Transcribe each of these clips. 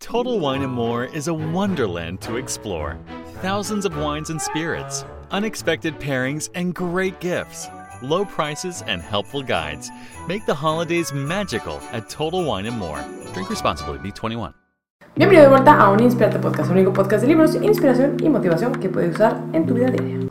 Total Wine and More is a wonderland to explore. Thousands of wines and spirits, unexpected pairings, and great gifts. Low prices and helpful guides make the holidays magical at Total Wine and More. Drink responsibly, Be 21. Bienvenido de vuelta a un Inspirate Podcast, un único podcast de libros, inspiración y motivación que puedes usar en tu vida diaria.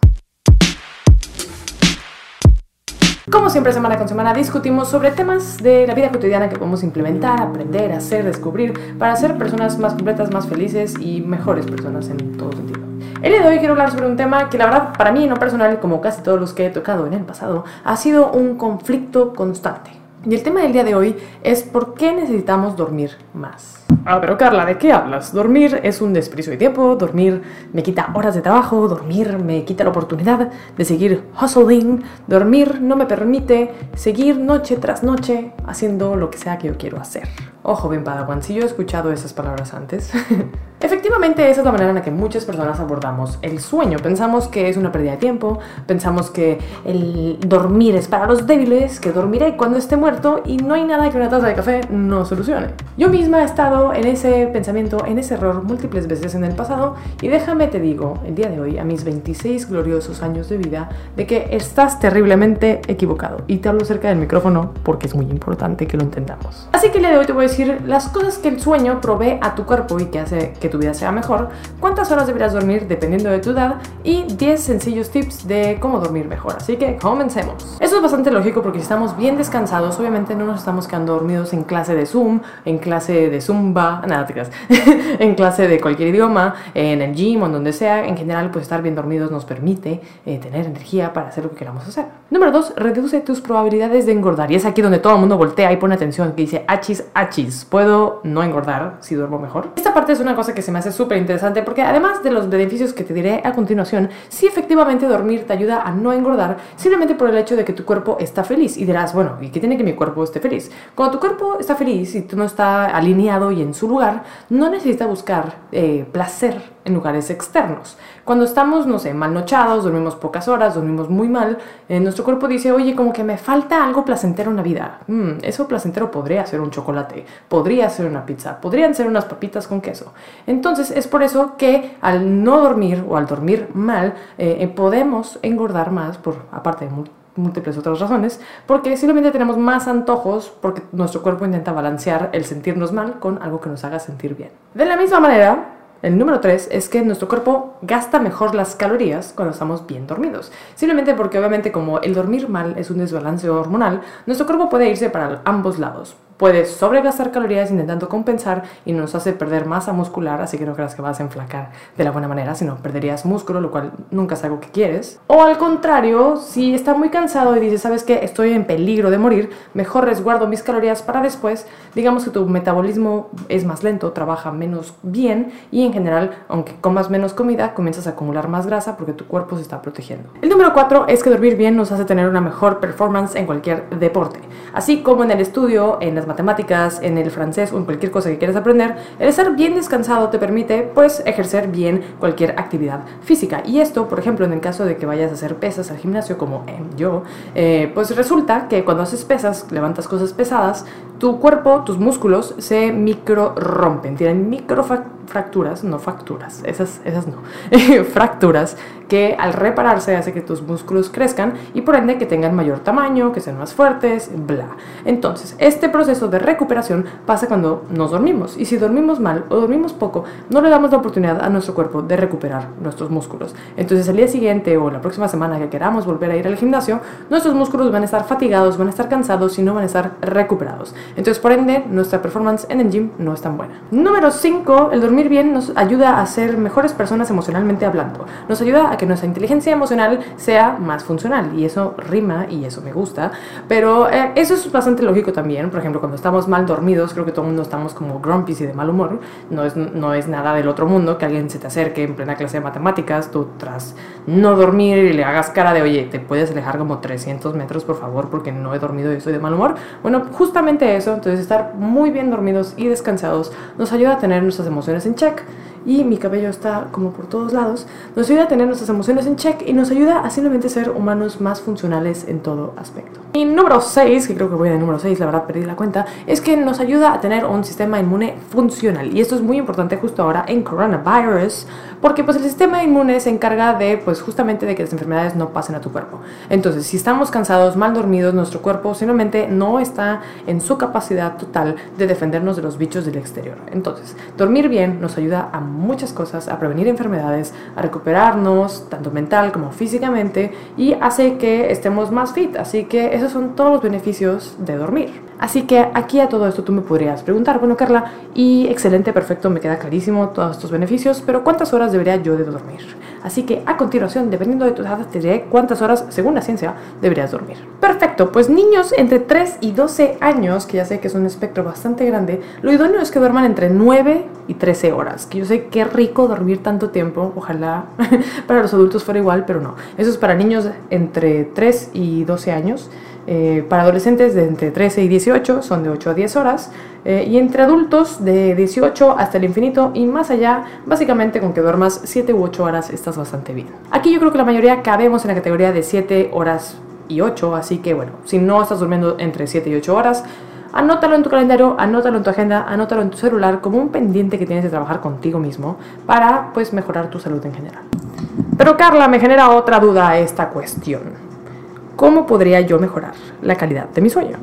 Como siempre, semana con semana discutimos sobre temas de la vida cotidiana que podemos implementar, aprender, hacer, descubrir para ser personas más completas, más felices y mejores personas en todo sentido. El día de hoy quiero hablar sobre un tema que la verdad para mí en lo personal, como casi todos los que he tocado en el pasado, ha sido un conflicto constante. Y el tema del día de hoy es por qué necesitamos dormir más. Ah, pero Carla, ¿de qué hablas? Dormir es un desprecio de tiempo, dormir me quita horas de trabajo, dormir me quita la oportunidad de seguir hustling, dormir no me permite seguir noche tras noche haciendo lo que sea que yo quiero hacer. Ojo bien, Padawan, si yo he escuchado esas palabras antes. Efectivamente, esa es la manera en la que muchas personas abordamos el sueño. Pensamos que es una pérdida de tiempo, pensamos que el dormir es para los débiles, que dormiré cuando esté muerto y no hay nada que una taza de café no solucione. Yo misma he estado en ese pensamiento, en ese error múltiples veces en el pasado y déjame te digo, el día de hoy, a mis 26 gloriosos años de vida, de que estás terriblemente equivocado. Y te hablo cerca del micrófono porque es muy importante que lo entendamos. Así que el día de hoy te voy a decir las cosas que el sueño provee a tu cuerpo y que hace que tu vida sea mejor, cuántas horas deberías dormir dependiendo de tu edad y 10 sencillos tips de cómo dormir mejor. Así que comencemos. Eso es bastante lógico porque si estamos bien descansados, obviamente no nos estamos quedando dormidos en clase de Zoom, en clase de Zumba, nada te creas, en clase de cualquier idioma, en el gym o en donde sea. En general, pues estar bien dormidos nos permite eh, tener energía para hacer lo que queramos hacer. Número 2, reduce tus probabilidades de engordar. Y es aquí donde todo el mundo voltea y pone atención, que dice, achis, achis, ¿puedo no engordar si duermo mejor? Esta parte es una cosa que se me hace súper interesante porque además de los beneficios que te diré a continuación, sí efectivamente dormir te ayuda a no engordar simplemente por el hecho de que tu cuerpo está feliz. Y dirás, bueno, ¿y qué tiene que mi cuerpo esté feliz? Cuando tu cuerpo está feliz y tú no está alineado y en su lugar, no necesita buscar eh, placer en lugares externos. Cuando estamos, no sé, malnochados, dormimos pocas horas, dormimos muy mal, eh, nuestro cuerpo dice, oye, como que me falta algo placentero en la vida. Mm, eso placentero podría ser un chocolate, podría ser una pizza, podrían ser unas papitas con queso. Entonces es por eso que al no dormir o al dormir mal, eh, eh, podemos engordar más, por aparte de múltiples otras razones, porque simplemente tenemos más antojos porque nuestro cuerpo intenta balancear el sentirnos mal con algo que nos haga sentir bien. De la misma manera, el número 3 es que nuestro cuerpo gasta mejor las calorías cuando estamos bien dormidos. Simplemente porque obviamente como el dormir mal es un desbalance hormonal, nuestro cuerpo puede irse para ambos lados puedes sobregastar calorías intentando compensar y nos hace perder masa muscular, así que no creas que vas a enflacar de la buena manera, sino perderías músculo, lo cual nunca es algo que quieres. O al contrario, si está muy cansado y dices, sabes que estoy en peligro de morir, mejor resguardo mis calorías para después, digamos que tu metabolismo es más lento, trabaja menos bien y en general, aunque comas menos comida, comienzas a acumular más grasa porque tu cuerpo se está protegiendo. El número 4 es que dormir bien nos hace tener una mejor performance en cualquier deporte, así como en el estudio, en las matemáticas, en el francés o en cualquier cosa que quieras aprender, el estar bien descansado te permite pues ejercer bien cualquier actividad física. Y esto, por ejemplo, en el caso de que vayas a hacer pesas al gimnasio como yo, eh, pues resulta que cuando haces pesas, levantas cosas pesadas, tu cuerpo, tus músculos se micro rompen, tienen micro fracturas, no facturas, esas, esas no, fracturas que al repararse hace que tus músculos crezcan y por ende que tengan mayor tamaño, que sean más fuertes, bla. Entonces, este proceso de recuperación pasa cuando nos dormimos y si dormimos mal o dormimos poco, no le damos la oportunidad a nuestro cuerpo de recuperar nuestros músculos. Entonces, el día siguiente o la próxima semana que queramos volver a ir al gimnasio, nuestros músculos van a estar fatigados, van a estar cansados y no van a estar recuperados. Entonces, por ende, nuestra performance en el gym no es tan buena. Número 5, el dormir bien nos ayuda a ser mejores personas emocionalmente hablando. Nos ayuda a que nuestra inteligencia emocional sea más funcional y eso rima y eso me gusta. Pero eh, eso es bastante lógico también. Por ejemplo, cuando estamos mal dormidos, creo que todo el mundo estamos como grumpy y de mal humor. No es, no es nada del otro mundo que alguien se te acerque en plena clase de matemáticas, tú tras no dormir y le hagas cara de, oye, te puedes alejar como 300 metros, por favor, porque no he dormido y estoy de mal humor. Bueno, justamente eso, entonces estar muy bien dormidos y descansados nos ayuda a tener nuestras emociones check y mi cabello está como por todos lados, nos ayuda a tener nuestras emociones en check y nos ayuda a simplemente ser humanos más funcionales en todo aspecto. Y número 6, que creo que voy de número 6, la verdad perdí la cuenta, es que nos ayuda a tener un sistema inmune funcional. Y esto es muy importante justo ahora en coronavirus, porque pues el sistema inmune se encarga de pues justamente de que las enfermedades no pasen a tu cuerpo. Entonces, si estamos cansados, mal dormidos, nuestro cuerpo simplemente no está en su capacidad total de defendernos de los bichos del exterior. Entonces, dormir bien nos ayuda a muchas cosas, a prevenir enfermedades, a recuperarnos tanto mental como físicamente y hace que estemos más fit. Así que esos son todos los beneficios de dormir. Así que aquí a todo esto tú me podrías preguntar, bueno Carla, y excelente, perfecto, me queda clarísimo todos estos beneficios, pero ¿cuántas horas debería yo de dormir? Así que a continuación, dependiendo de tu edad, te diré cuántas horas, según la ciencia, deberías dormir. Perfecto, pues niños entre 3 y 12 años, que ya sé que es un espectro bastante grande, lo idóneo es que duerman entre 9 y 13 horas, que yo sé qué rico dormir tanto tiempo, ojalá para los adultos fuera igual, pero no. Eso es para niños entre 3 y 12 años. Eh, para adolescentes de entre 13 y 18 son de 8 a 10 horas eh, y entre adultos de 18 hasta el infinito y más allá, básicamente con que duermas 7 u 8 horas estás bastante bien. Aquí yo creo que la mayoría cabemos en la categoría de 7 horas y 8, así que bueno, si no estás durmiendo entre 7 y 8 horas, anótalo en tu calendario, anótalo en tu agenda, anótalo en tu celular como un pendiente que tienes de trabajar contigo mismo para pues mejorar tu salud en general. Pero Carla, me genera otra duda esta cuestión. ¿Cómo podría yo mejorar la calidad de mi sueño?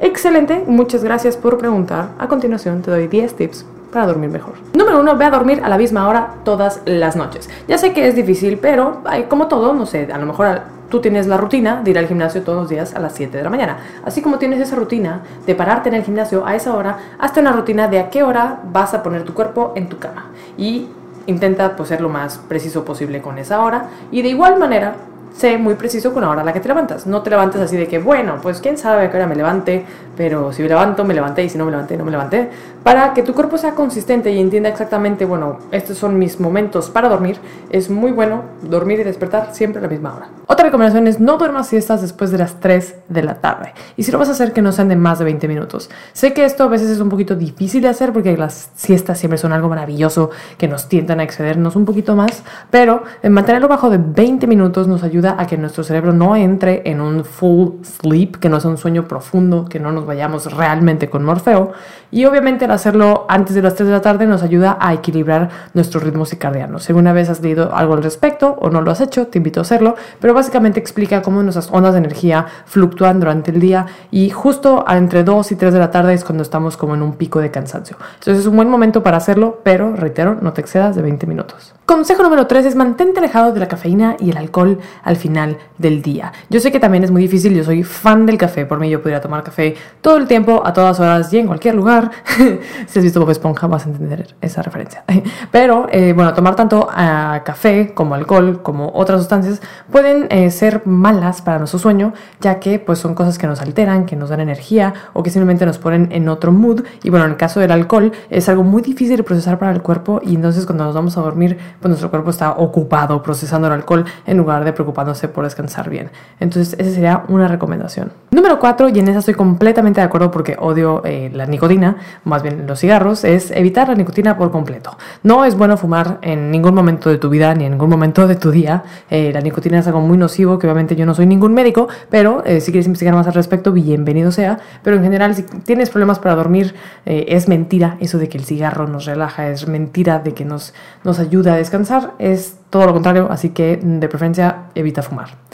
Excelente, muchas gracias por preguntar. A continuación te doy 10 tips para dormir mejor. Número 1, ve a dormir a la misma hora todas las noches. Ya sé que es difícil, pero como todo, no sé, a lo mejor tú tienes la rutina de ir al gimnasio todos los días a las 7 de la mañana. Así como tienes esa rutina de pararte en el gimnasio a esa hora, hazte una rutina de a qué hora vas a poner tu cuerpo en tu cama. Y intenta pues, ser lo más preciso posible con esa hora. Y de igual manera, sé muy preciso con la hora a la que te levantas. No te levantes así de que, bueno, pues quién sabe a qué hora me levante, pero si me levanto, me levanté y si no me levanté, no me levanté. Para que tu cuerpo sea consistente y entienda exactamente, bueno, estos son mis momentos para dormir, es muy bueno dormir y despertar siempre a la misma hora. Otra recomendación es no duermas siestas después de las 3 de la tarde. Y si lo vas a hacer, que no sean de más de 20 minutos. Sé que esto a veces es un poquito difícil de hacer porque las siestas siempre son algo maravilloso que nos tientan a excedernos un poquito más, pero mantenerlo bajo de 20 minutos nos ayuda a que nuestro cerebro no entre en un full sleep, que no sea un sueño profundo, que no nos vayamos realmente con Morfeo. Y obviamente el hacerlo antes de las 3 de la tarde nos ayuda a equilibrar nuestros ritmos circadianos. Si alguna vez has leído algo al respecto o no lo has hecho, te invito a hacerlo, pero básicamente explica cómo nuestras ondas de energía fluctúan durante el día y justo entre 2 y 3 de la tarde es cuando estamos como en un pico de cansancio. Entonces es un buen momento para hacerlo, pero reitero, no te excedas de 20 minutos. Consejo número 3 es mantente alejado de la cafeína y el alcohol al final del día. Yo sé que también es muy difícil, yo soy fan del café, por mí yo podría tomar café todo el tiempo, a todas horas y en cualquier lugar. si has visto Bob Esponja vas a entender esa referencia. Pero eh, bueno, tomar tanto uh, café como alcohol como otras sustancias pueden eh, ser malas para nuestro sueño, ya que pues son cosas que nos alteran, que nos dan energía o que simplemente nos ponen en otro mood. Y bueno, en el caso del alcohol es algo muy difícil de procesar para el cuerpo y entonces cuando nos vamos a dormir, pues nuestro cuerpo está ocupado procesando el alcohol en lugar de preocupándose por descansar bien. Entonces esa sería una recomendación. Número 4, y en esa estoy completamente de acuerdo porque odio eh, la nicotina, más bien los cigarros, es evitar la nicotina por completo. No es bueno fumar en ningún momento de tu vida ni en ningún momento de tu día. Eh, la nicotina es algo muy nocivo, que obviamente yo no soy ningún médico, pero eh, si quieres investigar más al respecto, bienvenido sea. Pero en general, si tienes problemas para dormir, es mentira eso de que el cigarro nos relaja, es mentira de que nos, nos ayuda a descansar, es todo lo contrario, así que de preferencia evita fumar.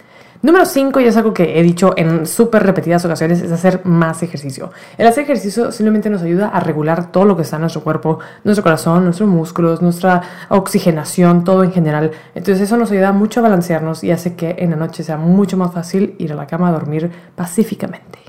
Número 5, y es algo que he dicho en súper repetidas ocasiones, es hacer más ejercicio. El hacer ejercicio simplemente nos ayuda a regular todo lo que está en nuestro cuerpo, nuestro corazón, nuestros músculos, nuestra oxigenación, todo en general. Entonces eso nos ayuda mucho a balancearnos y hace que en la noche sea mucho más fácil ir a la cama a dormir pacíficamente.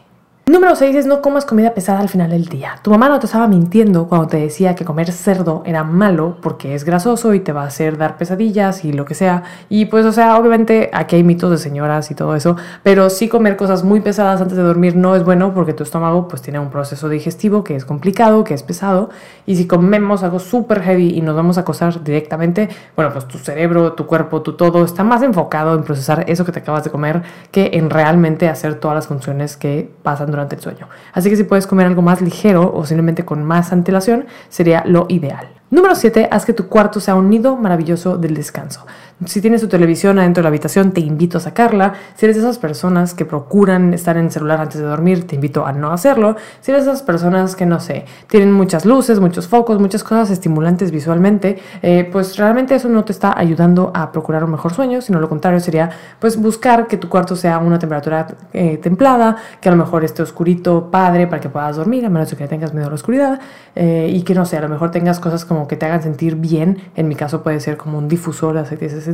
Número 6 es no comas comida pesada al final del día. Tu mamá no te estaba mintiendo cuando te decía que comer cerdo era malo porque es grasoso y te va a hacer dar pesadillas y lo que sea. Y pues, o sea, obviamente aquí hay mitos de señoras y todo eso, pero sí comer cosas muy pesadas antes de dormir no es bueno porque tu estómago pues tiene un proceso digestivo que es complicado, que es pesado. Y si comemos algo súper heavy y nos vamos a acosar directamente, bueno, pues tu cerebro, tu cuerpo, tu todo está más enfocado en procesar eso que te acabas de comer que en realmente hacer todas las funciones que pasan durante el sueño. Así que si puedes comer algo más ligero o simplemente con más antelación, sería lo ideal. Número 7. Haz que tu cuarto sea un nido maravilloso del descanso. Si tienes tu televisión adentro de la habitación, te invito a sacarla. Si eres de esas personas que procuran estar en el celular antes de dormir, te invito a no hacerlo. Si eres de esas personas que, no sé, tienen muchas luces, muchos focos, muchas cosas estimulantes visualmente, eh, pues realmente eso no te está ayudando a procurar un mejor sueño, sino lo contrario sería pues buscar que tu cuarto sea una temperatura eh, templada, que a lo mejor esté oscurito, padre, para que puedas dormir, a menos que tengas miedo a la oscuridad, eh, y que no sé, a lo mejor tengas cosas como que te hagan sentir bien. En mi caso puede ser como un difusor de aceites esenciales,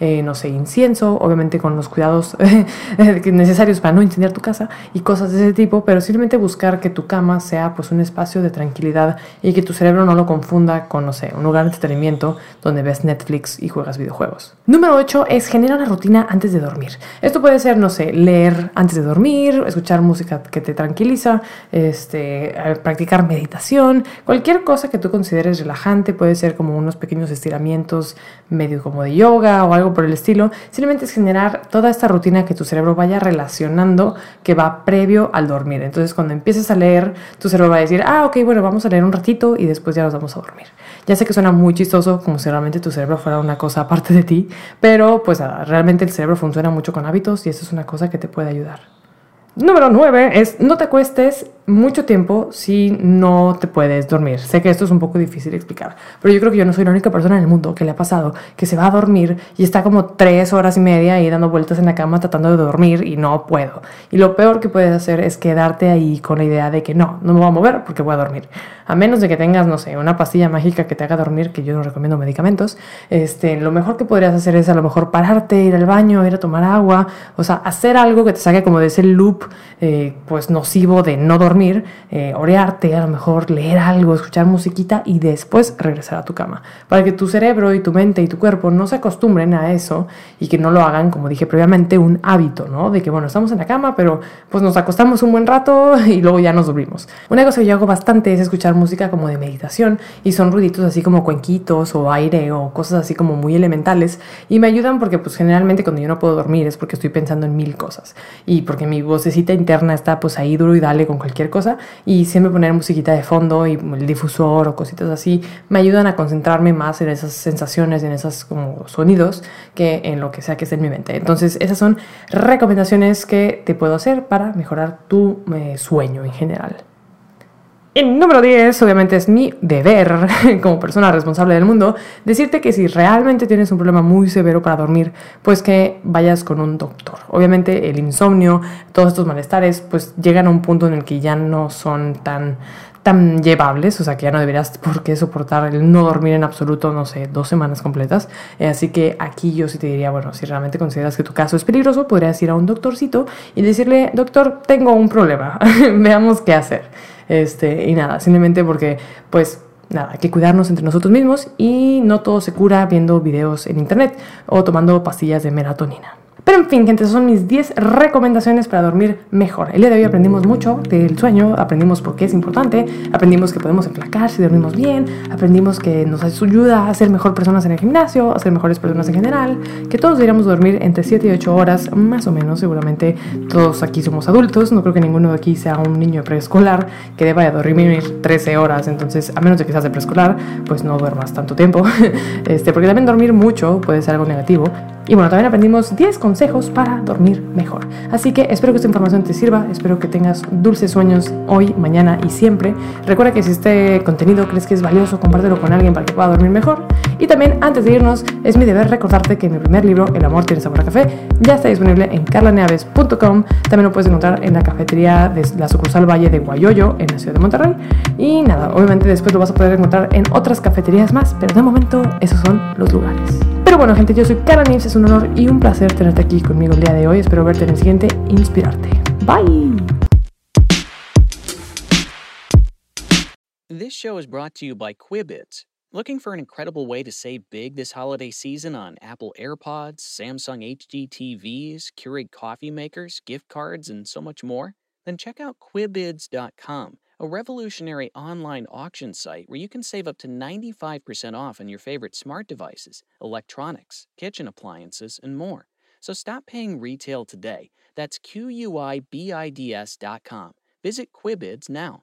eh, no sé, incienso, obviamente con los cuidados necesarios para no incendiar tu casa y cosas de ese tipo, pero simplemente buscar que tu cama sea pues un espacio de tranquilidad y que tu cerebro no lo confunda con, no sé, un lugar de entretenimiento donde ves Netflix y juegas videojuegos. Número 8 es generar una rutina antes de dormir. Esto puede ser, no sé, leer antes de dormir, escuchar música que te tranquiliza, este, practicar meditación, cualquier cosa que tú consideres relajante, puede ser como unos pequeños estiramientos medio como de yoga o algo por el estilo. Simplemente es generar toda esta rutina que tu cerebro vaya relacionando que va previo al dormir. Entonces cuando empieces a leer, tu cerebro va a decir, ah, ok, bueno, vamos a leer un ratito y después ya nos vamos a dormir. Ya sé que suena muy chistoso, como si realmente tu cerebro fuera una cosa aparte de ti, pero pues realmente el cerebro funciona mucho con hábitos y eso es una cosa que te puede ayudar. Número 9 es no te acuestes mucho tiempo si no te puedes dormir. Sé que esto es un poco difícil de explicar, pero yo creo que yo no soy la única persona en el mundo que le ha pasado que se va a dormir y está como tres horas y media ahí dando vueltas en la cama tratando de dormir y no puedo. Y lo peor que puedes hacer es quedarte ahí con la idea de que no, no me voy a mover porque voy a dormir. A menos de que tengas, no sé, una pastilla mágica que te haga dormir, que yo no recomiendo medicamentos, este, lo mejor que podrías hacer es a lo mejor pararte, ir al baño, ir a tomar agua, o sea, hacer algo que te saque como de ese loop eh, pues nocivo de no dormir, eh, orearte, a lo mejor leer algo, escuchar musiquita y después regresar a tu cama. Para que tu cerebro y tu mente y tu cuerpo no se acostumbren a eso y que no lo hagan, como dije previamente, un hábito, ¿no? De que, bueno, estamos en la cama, pero pues nos acostamos un buen rato y luego ya nos dormimos. Una cosa que yo hago bastante es escuchar música como de meditación y son ruiditos así como cuenquitos o aire o cosas así como muy elementales y me ayudan porque pues generalmente cuando yo no puedo dormir es porque estoy pensando en mil cosas y porque mi vocecita interna está pues ahí duro y dale con cualquier cosa y siempre poner musiquita de fondo y el difusor o cositas así me ayudan a concentrarme más en esas sensaciones, en esos como sonidos que en lo que sea que esté en mi mente. Entonces esas son recomendaciones que te puedo hacer para mejorar tu eh, sueño en general. En número 10, obviamente es mi deber como persona responsable del mundo decirte que si realmente tienes un problema muy severo para dormir, pues que vayas con un doctor. Obviamente el insomnio, todos estos malestares, pues llegan a un punto en el que ya no son tan tan llevables, o sea que ya no deberías por qué soportar el no dormir en absoluto, no sé, dos semanas completas. Eh, así que aquí yo sí te diría, bueno, si realmente consideras que tu caso es peligroso, podrías ir a un doctorcito y decirle, doctor, tengo un problema, veamos qué hacer. Este, y nada, simplemente porque, pues, nada, hay que cuidarnos entre nosotros mismos y no todo se cura viendo videos en internet o tomando pastillas de melatonina. Pero en fin, gente, son mis 10 recomendaciones para dormir mejor. El día de hoy aprendimos mucho del sueño, aprendimos por qué es importante, aprendimos que podemos enflacar si dormimos bien, aprendimos que nos ayuda a ser mejor personas en el gimnasio, a ser mejores personas en general, que todos deberíamos dormir entre 7 y 8 horas, más o menos. Seguramente todos aquí somos adultos, no creo que ninguno de aquí sea un niño preescolar que deba de dormir 13 horas. Entonces, a menos de que seas de preescolar, pues no duermas tanto tiempo. este, porque también dormir mucho puede ser algo negativo. Y bueno, también aprendimos 10 consejos para dormir mejor. Así que espero que esta información te sirva, espero que tengas dulces sueños hoy, mañana y siempre. Recuerda que si este contenido crees que es valioso, compártelo con alguien para que pueda dormir mejor. Y también antes de irnos, es mi deber recordarte que mi primer libro, El amor tiene sabor a café, ya está disponible en carlaneaves.com. También lo puedes encontrar en la cafetería de la sucursal Valle de Guayoyo, en la ciudad de Monterrey. Y nada, obviamente después lo vas a poder encontrar en otras cafeterías más, pero de momento esos son los lugares. Pero bueno, gente, yo soy Cara es un honor y un placer tenerte aquí conmigo el día de hoy. Espero verte en el siguiente Inspirarte. Bye. This show is brought to you by Quibids. Looking for an incredible way to save big this holiday season on Apple AirPods, Samsung HD TVs, Keurig coffee makers, gift cards, and so much more? Then check out Quibids.com a revolutionary online auction site where you can save up to 95% off on your favorite smart devices, electronics, kitchen appliances, and more. So stop paying retail today. That's Q U I B I D S.com. Visit Quibids now.